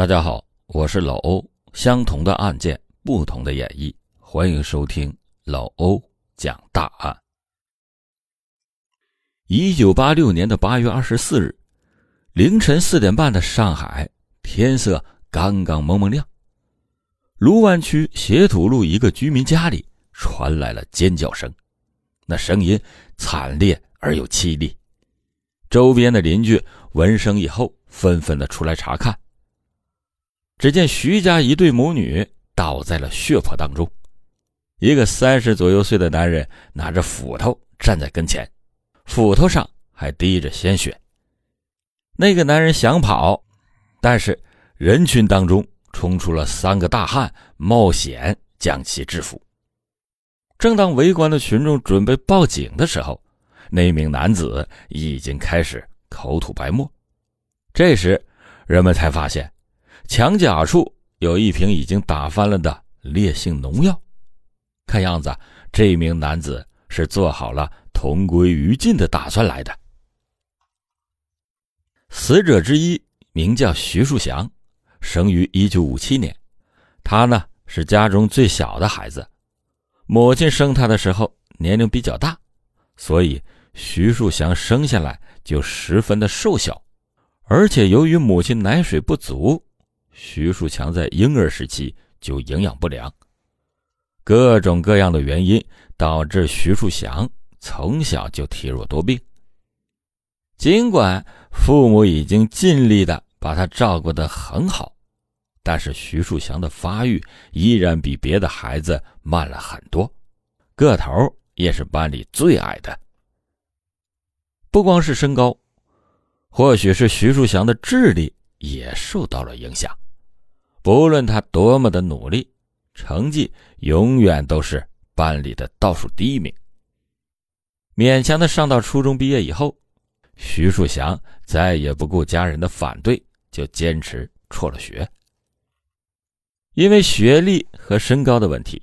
大家好，我是老欧。相同的案件，不同的演绎，欢迎收听老欧讲大案。一九八六年的八月二十四日凌晨四点半的上海，天色刚刚蒙蒙亮，卢湾区斜土路一个居民家里传来了尖叫声，那声音惨烈而又凄厉。周边的邻居闻声以后，纷纷的出来查看。只见徐家一对母女倒在了血泊当中，一个三十左右岁的男人拿着斧头站在跟前，斧头上还滴着鲜血。那个男人想跑，但是人群当中冲出了三个大汉，冒险将其制服。正当围观的群众准备报警的时候，那名男子已经开始口吐白沫。这时，人们才发现。墙角处有一瓶已经打翻了的烈性农药，看样子这名男子是做好了同归于尽的打算来的。死者之一名叫徐树祥，生于一九五七年，他呢是家中最小的孩子，母亲生他的时候年龄比较大，所以徐树祥生下来就十分的瘦小，而且由于母亲奶水不足。徐树强在婴儿时期就营养不良，各种各样的原因导致徐树祥从小就体弱多病。尽管父母已经尽力的把他照顾得很好，但是徐树祥的发育依然比别的孩子慢了很多，个头也是班里最矮的。不光是身高，或许是徐树祥的智力也受到了影响。不论他多么的努力，成绩永远都是班里的倒数第一名。勉强的上到初中毕业以后，徐树祥再也不顾家人的反对，就坚持辍了学。因为学历和身高的问题，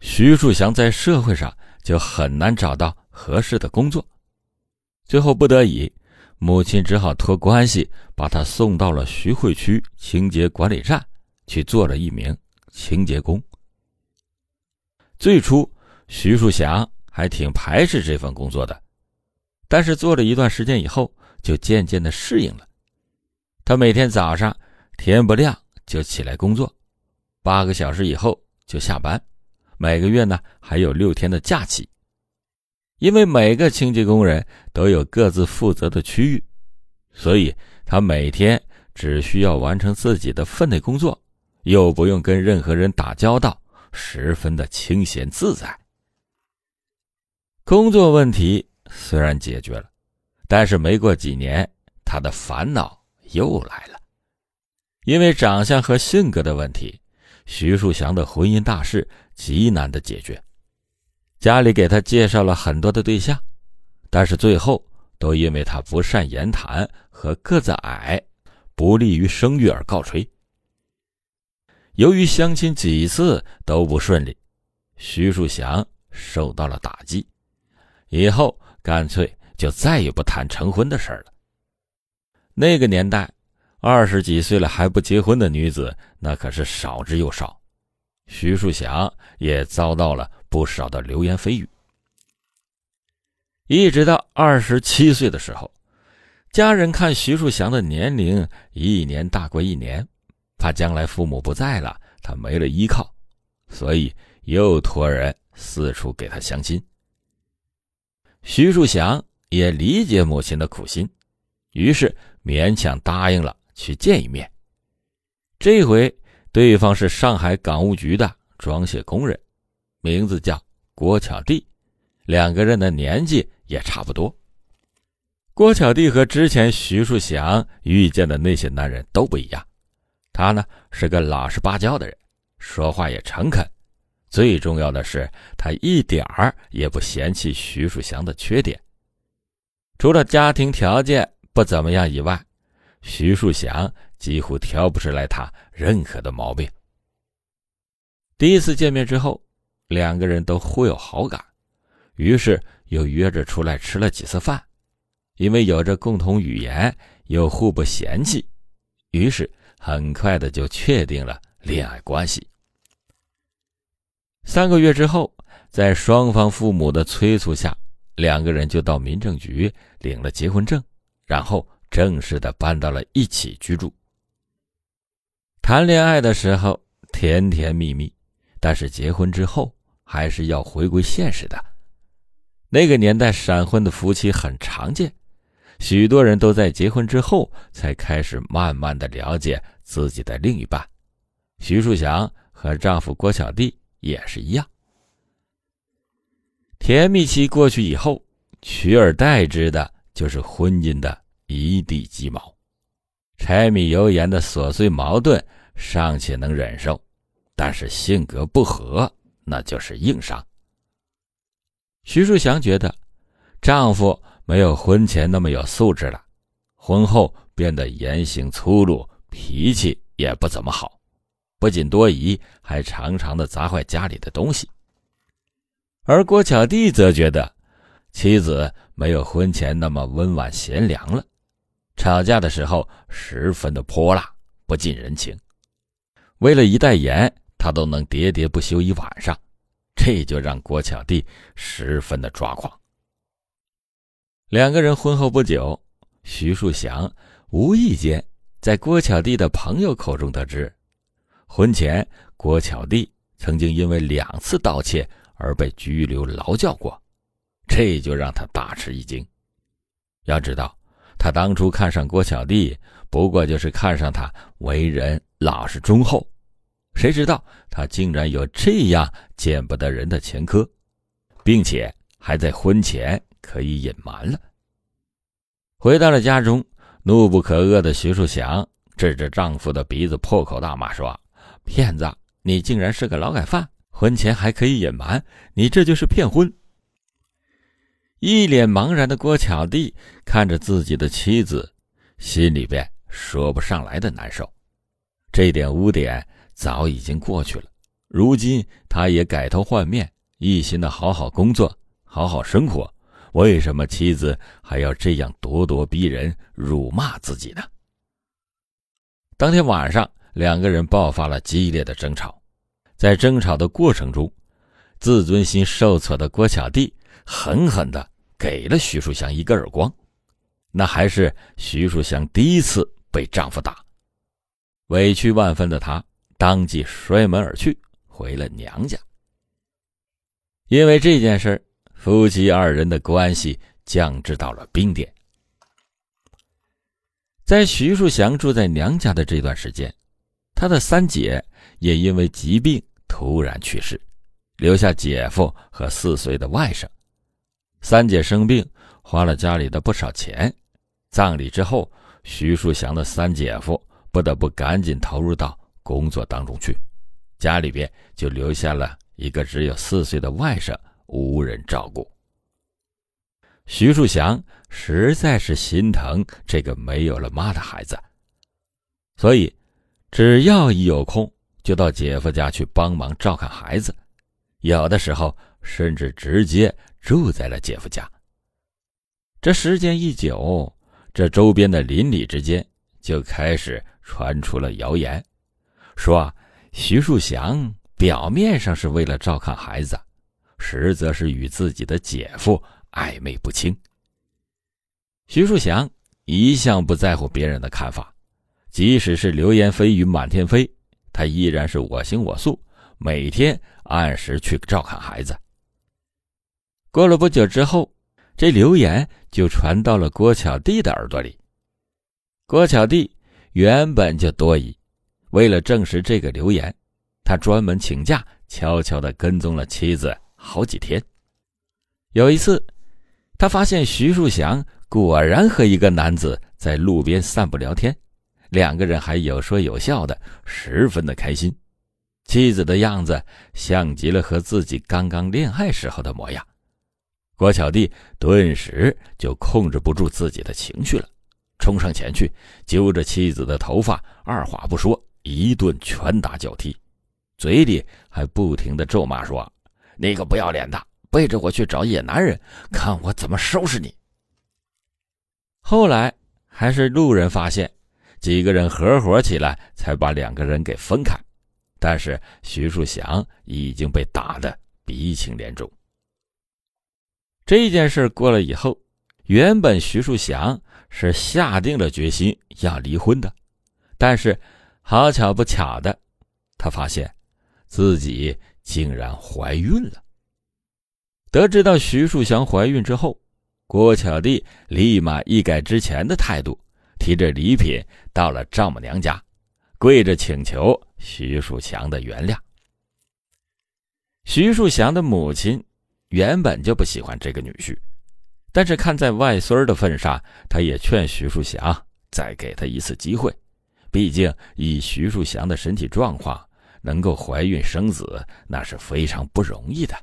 徐树祥在社会上就很难找到合适的工作。最后不得已，母亲只好托关系把他送到了徐汇区清洁管理站。去做了一名清洁工。最初，徐树祥还挺排斥这份工作的，但是做了一段时间以后，就渐渐的适应了。他每天早上天不亮就起来工作，八个小时以后就下班，每个月呢还有六天的假期。因为每个清洁工人都有各自负责的区域，所以他每天只需要完成自己的分内工作。又不用跟任何人打交道，十分的清闲自在。工作问题虽然解决了，但是没过几年，他的烦恼又来了。因为长相和性格的问题，徐树祥的婚姻大事极难的解决。家里给他介绍了很多的对象，但是最后都因为他不善言谈和个子矮，不利于生育而告吹。由于相亲几次都不顺利，徐树祥受到了打击，以后干脆就再也不谈成婚的事了。那个年代，二十几岁了还不结婚的女子那可是少之又少，徐树祥也遭到了不少的流言蜚语。一直到二十七岁的时候，家人看徐树祥的年龄一年大过一年。怕将来父母不在了，他没了依靠，所以又托人四处给他相亲。徐树祥也理解母亲的苦心，于是勉强答应了去见一面。这回对方是上海港务局的装卸工人，名字叫郭巧娣，两个人的年纪也差不多。郭巧娣和之前徐树祥遇见的那些男人都不一样。他呢是个老实巴交的人，说话也诚恳，最重要的是他一点儿也不嫌弃徐树祥的缺点。除了家庭条件不怎么样以外，徐树祥几乎挑不出来他任何的毛病。第一次见面之后，两个人都互有好感，于是又约着出来吃了几次饭，因为有着共同语言，又互不嫌弃，于是。很快的就确定了恋爱关系。三个月之后，在双方父母的催促下，两个人就到民政局领了结婚证，然后正式的搬到了一起居住。谈恋爱的时候甜甜蜜蜜，但是结婚之后还是要回归现实的。那个年代闪婚的夫妻很常见，许多人都在结婚之后才开始慢慢的了解自己的另一半。徐树祥和丈夫郭小弟也是一样。甜蜜期过去以后，取而代之的就是婚姻的一地鸡毛。柴米油盐的琐碎矛盾尚且能忍受，但是性格不合那就是硬伤。徐树祥觉得，丈夫没有婚前那么有素质了，婚后变得言行粗鲁，脾气也不怎么好，不仅多疑，还常常的砸坏家里的东西。而郭巧娣则觉得，妻子没有婚前那么温婉贤良了。吵架的时候十分的泼辣，不近人情。为了一袋盐，他都能喋喋不休一晚上，这就让郭巧娣十分的抓狂。两个人婚后不久，徐树祥无意间在郭巧娣的朋友口中得知，婚前郭巧娣曾经因为两次盗窃而被拘留劳教过，这就让他大吃一惊。要知道。他当初看上郭巧娣，不过就是看上他为人老实忠厚，谁知道他竟然有这样见不得人的前科，并且还在婚前可以隐瞒了。回到了家中，怒不可遏的徐树祥指着丈夫的鼻子破口大骂说：“骗子，你竟然是个劳改犯，婚前还可以隐瞒，你这就是骗婚！”一脸茫然的郭巧娣看着自己的妻子，心里边说不上来的难受。这点污点早已经过去了，如今他也改头换面，一心的好好工作，好好生活。为什么妻子还要这样咄咄逼人、辱骂自己呢？当天晚上，两个人爆发了激烈的争吵。在争吵的过程中，自尊心受挫的郭巧娣。狠狠的给了徐树祥一个耳光，那还是徐树祥第一次被丈夫打，委屈万分的她当即摔门而去，回了娘家。因为这件事夫妻二人的关系降至到了冰点。在徐树祥住在娘家的这段时间，他的三姐也因为疾病突然去世，留下姐夫和四岁的外甥。三姐生病，花了家里的不少钱。葬礼之后，徐树祥的三姐夫不得不赶紧投入到工作当中去，家里边就留下了一个只有四岁的外甥，无人照顾。徐树祥实在是心疼这个没有了妈的孩子，所以只要一有空，就到姐夫家去帮忙照看孩子，有的时候甚至直接。住在了姐夫家。这时间一久，这周边的邻里之间就开始传出了谣言，说徐树祥表面上是为了照看孩子，实则是与自己的姐夫暧昧不清。徐树祥一向不在乎别人的看法，即使是流言蜚语满天飞，他依然是我行我素，每天按时去照看孩子。过了不久之后，这流言就传到了郭巧娣的耳朵里。郭巧娣原本就多疑，为了证实这个流言，他专门请假，悄悄的跟踪了妻子好几天。有一次，他发现徐树祥果然和一个男子在路边散步聊天，两个人还有说有笑的，十分的开心。妻子的样子像极了和自己刚刚恋爱时候的模样。郭巧娣顿时就控制不住自己的情绪了，冲上前去揪着妻子的头发，二话不说一顿拳打脚踢，嘴里还不停的咒骂说：“你个不要脸的，背着我去找野男人，看我怎么收拾你！”后来还是路人发现，几个人合伙起来，才把两个人给分开。但是徐树祥已经被打得鼻青脸肿。这件事过了以后，原本徐树祥是下定了决心要离婚的，但是好巧不巧的，他发现自己竟然怀孕了。得知到徐树祥怀孕之后，郭巧娣立马一改之前的态度，提着礼品到了丈母娘家，跪着请求徐树祥的原谅。徐树祥的母亲原本就不喜欢这个女婿，但是看在外孙儿的份上，他也劝徐树祥再给他一次机会。毕竟以徐树祥的身体状况，能够怀孕生子，那是非常不容易的。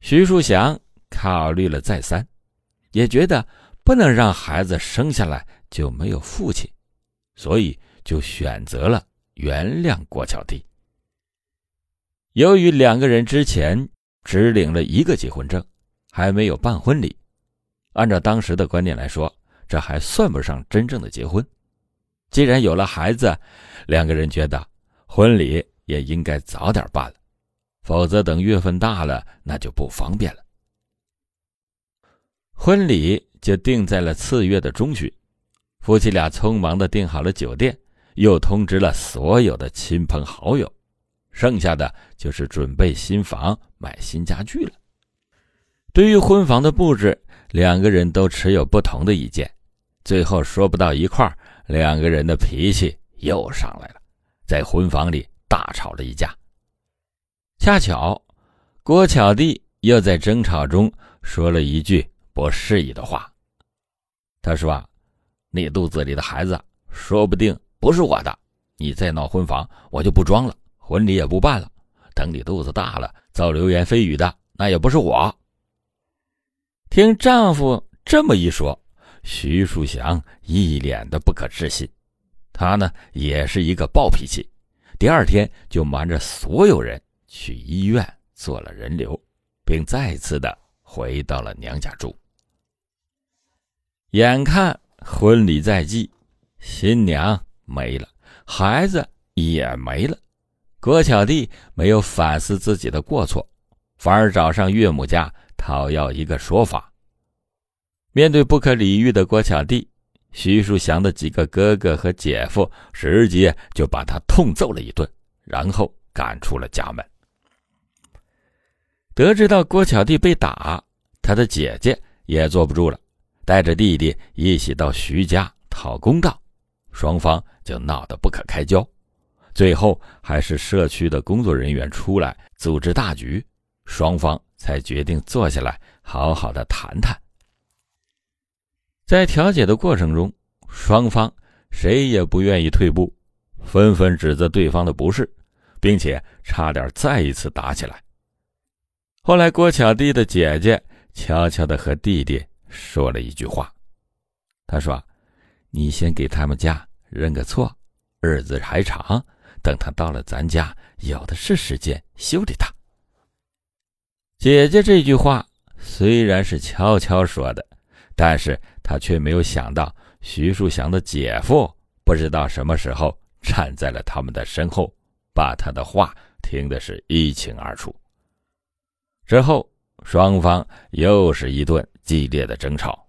徐树祥考虑了再三，也觉得不能让孩子生下来就没有父亲，所以就选择了原谅郭巧娣。由于两个人之前只领了一个结婚证，还没有办婚礼，按照当时的观念来说，这还算不上真正的结婚。既然有了孩子，两个人觉得婚礼也应该早点办了。否则，等月份大了，那就不方便了。婚礼就定在了次月的中旬，夫妻俩匆忙的订好了酒店，又通知了所有的亲朋好友，剩下的就是准备新房、买新家具了。对于婚房的布置，两个人都持有不同的意见，最后说不到一块儿，两个人的脾气又上来了，在婚房里大吵了一架。恰巧，郭巧娣又在争吵中说了一句不适宜的话。他说：“啊你肚子里的孩子说不定不是我的，你再闹婚房，我就不装了，婚礼也不办了。等你肚子大了，造流言蜚语的那也不是我。”听丈夫这么一说，徐树祥一脸的不可置信。他呢，也是一个暴脾气，第二天就瞒着所有人。去医院做了人流，并再次的回到了娘家住。眼看婚礼在即，新娘没了，孩子也没了，郭巧娣没有反思自己的过错，反而找上岳母家讨要一个说法。面对不可理喻的郭巧娣，徐树祥的几个哥哥和姐夫直接就把他痛揍了一顿，然后赶出了家门。得知到郭巧娣被打，他的姐姐也坐不住了，带着弟弟一起到徐家讨公道，双方就闹得不可开交。最后还是社区的工作人员出来组织大局，双方才决定坐下来好好的谈谈。在调解的过程中，双方谁也不愿意退步，纷纷指责对方的不是，并且差点再一次打起来。后来，郭巧娣的姐姐悄悄的和弟弟说了一句话，他说：“你先给他们家认个错，日子还长，等他到了咱家，有的是时间修理他。”姐姐这句话虽然是悄悄说的，但是她却没有想到徐树祥的姐夫不知道什么时候站在了他们的身后，把他的话听的是一清二楚。之后，双方又是一顿激烈的争吵。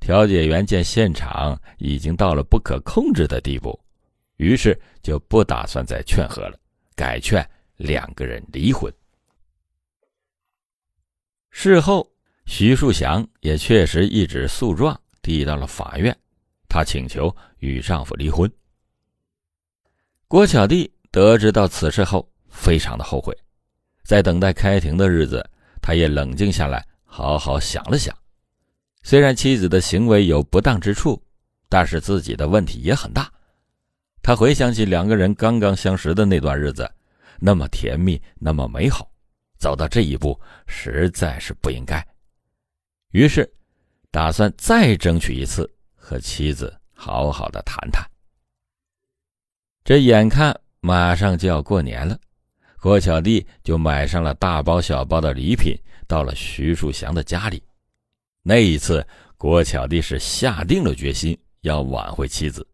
调解员见现场已经到了不可控制的地步，于是就不打算再劝和了，改劝两个人离婚。事后，徐树祥也确实一纸诉状递到了法院，他请求与丈夫离婚。郭巧娣得知到此事后，非常的后悔，在等待开庭的日子。他也冷静下来，好好想了想。虽然妻子的行为有不当之处，但是自己的问题也很大。他回想起两个人刚刚相识的那段日子，那么甜蜜，那么美好，走到这一步实在是不应该。于是，打算再争取一次，和妻子好好的谈谈。这眼看马上就要过年了。郭巧娣就买上了大包小包的礼品，到了徐树祥的家里。那一次，郭巧娣是下定了决心要挽回妻子，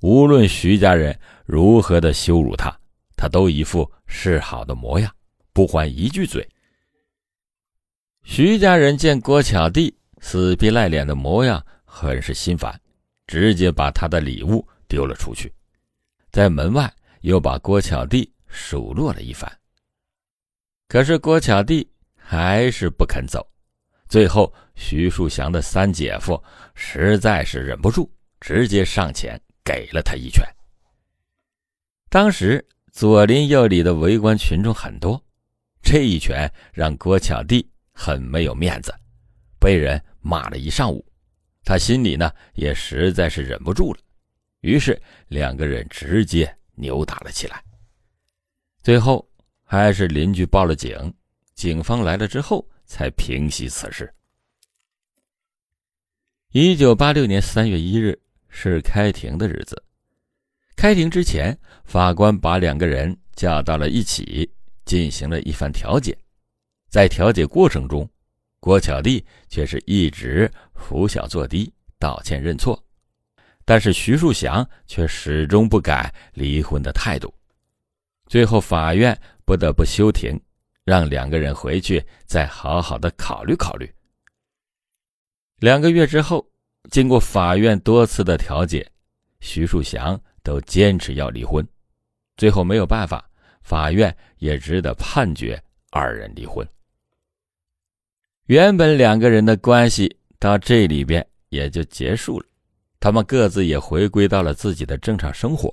无论徐家人如何的羞辱他，他都一副示好的模样，不还一句嘴。徐家人见郭巧弟死皮赖脸的模样，很是心烦，直接把他的礼物丢了出去，在门外又把郭巧弟数落了一番。可是郭巧弟还是不肯走，最后徐树祥的三姐夫实在是忍不住，直接上前给了他一拳。当时左邻右里的围观群众很多，这一拳让郭巧弟。很没有面子，被人骂了一上午，他心里呢也实在是忍不住了，于是两个人直接扭打了起来。最后还是邻居报了警，警方来了之后才平息此事。一九八六年三月一日是开庭的日子，开庭之前，法官把两个人叫到了一起，进行了一番调解。在调解过程中，郭巧弟却是一直拂小作低，道歉认错，但是徐树祥却始终不改离婚的态度。最后，法院不得不休庭，让两个人回去再好好的考虑考虑。两个月之后，经过法院多次的调解，徐树祥都坚持要离婚，最后没有办法，法院也只得判决二人离婚。原本两个人的关系到这里边也就结束了，他们各自也回归到了自己的正常生活。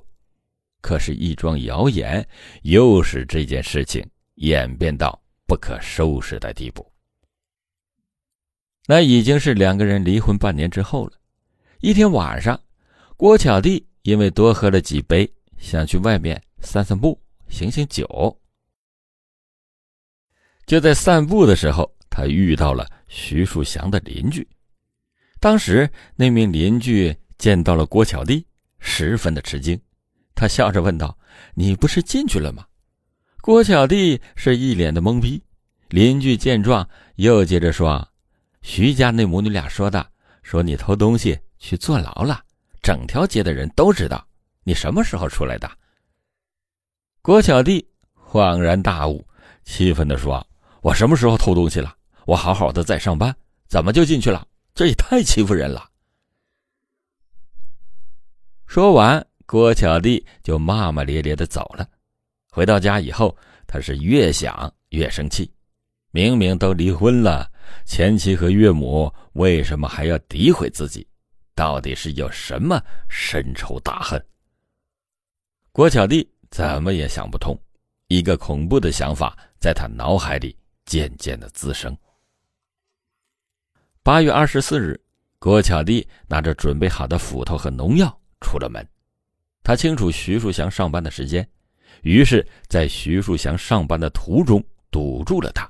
可是，一桩谣言又使这件事情演变到不可收拾的地步。那已经是两个人离婚半年之后了。一天晚上，郭巧弟因为多喝了几杯，想去外面散散步、醒醒酒。就在散步的时候。他遇到了徐树祥的邻居，当时那名邻居见到了郭巧弟，十分的吃惊，他笑着问道：“你不是进去了吗？”郭巧弟是一脸的懵逼。邻居见状，又接着说：“徐家那母女俩说的，说你偷东西去坐牢了，整条街的人都知道。你什么时候出来的？”郭巧弟恍然大悟，气愤地说：“我什么时候偷东西了？”我好好的在上班，怎么就进去了？这也太欺负人了！说完，郭巧弟就骂骂咧咧的走了。回到家以后，他是越想越生气。明明都离婚了，前妻和岳母为什么还要诋毁自己？到底是有什么深仇大恨？郭巧弟怎么也想不通，一个恐怖的想法在他脑海里渐渐的滋生。八月二十四日，郭巧弟拿着准备好的斧头和农药出了门。他清楚徐树祥上班的时间，于是，在徐树祥上班的途中堵住了他。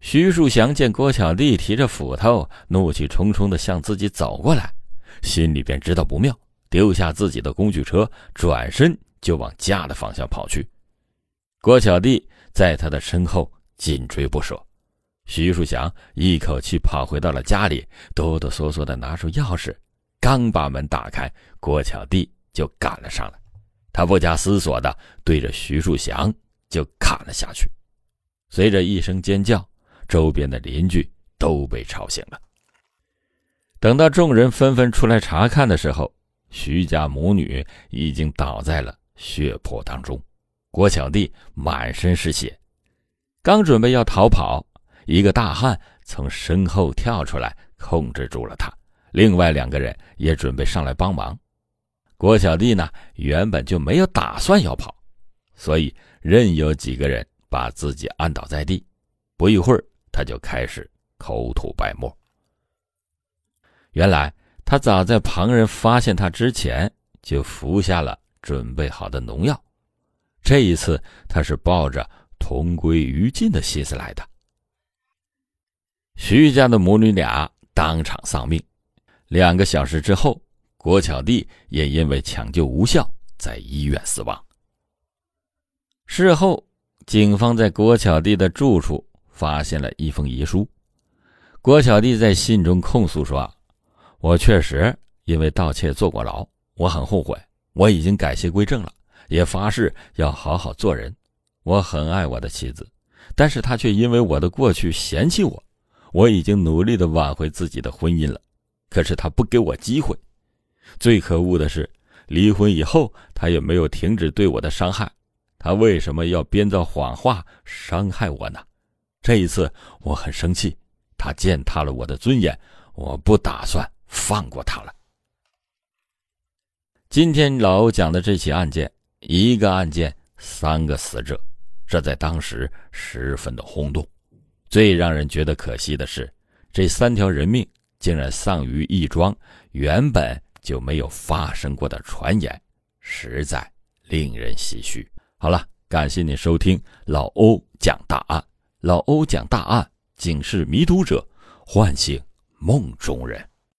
徐树祥见郭巧弟提着斧头，怒气冲冲地向自己走过来，心里便知道不妙，丢下自己的工具车，转身就往家的方向跑去。郭巧弟在他的身后紧追不舍。徐树祥一口气跑回到了家里，哆哆嗦嗦的拿出钥匙，刚把门打开，郭巧弟就赶了上来。他不假思索的对着徐树祥就砍了下去。随着一声尖叫，周边的邻居都被吵醒了。等到众人纷纷出来查看的时候，徐家母女已经倒在了血泊当中，郭小弟满身是血，刚准备要逃跑。一个大汉从身后跳出来，控制住了他。另外两个人也准备上来帮忙。郭小弟呢，原本就没有打算要跑，所以任由几个人把自己按倒在地。不一会儿，他就开始口吐白沫。原来他早在旁人发现他之前，就服下了准备好的农药。这一次，他是抱着同归于尽的心思来的。徐家的母女俩当场丧命。两个小时之后，郭巧弟也因为抢救无效，在医院死亡。事后，警方在郭巧弟的住处发现了一封遗书。郭小弟在信中控诉说：“我确实因为盗窃坐过牢，我很后悔，我已经改邪归正了，也发誓要好好做人。我很爱我的妻子，但是她却因为我的过去嫌弃我。我已经努力的挽回自己的婚姻了，可是她不给我机会。最可恶的是，离婚以后，她也没有停止对我的伤害。她为什么要编造谎话伤害我呢？这一次我很生气，他践踏了我的尊严，我不打算放过他了。今天老欧讲的这起案件，一个案件三个死者，这在当时十分的轰动。最让人觉得可惜的是，这三条人命竟然丧于一桩原本就没有发生过的传言，实在令人唏嘘。好了，感谢您收听老欧讲大案，老欧讲大案，警示迷途者，唤醒梦中人。